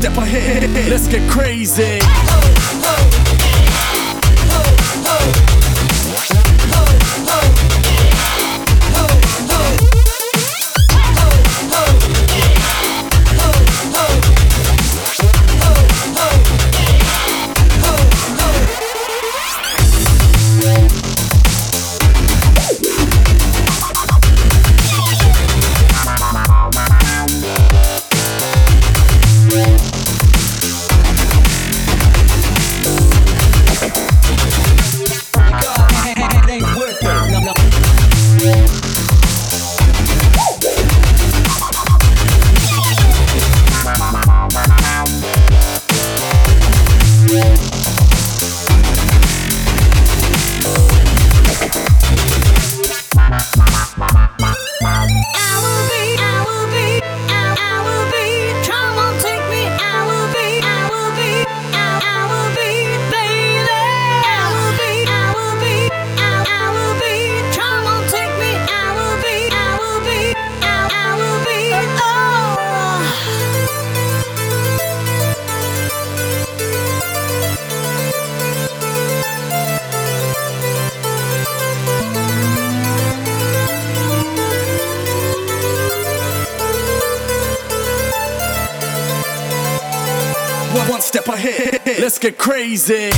step ahead. Let's get crazy. one, step ahead. Let's get crazy.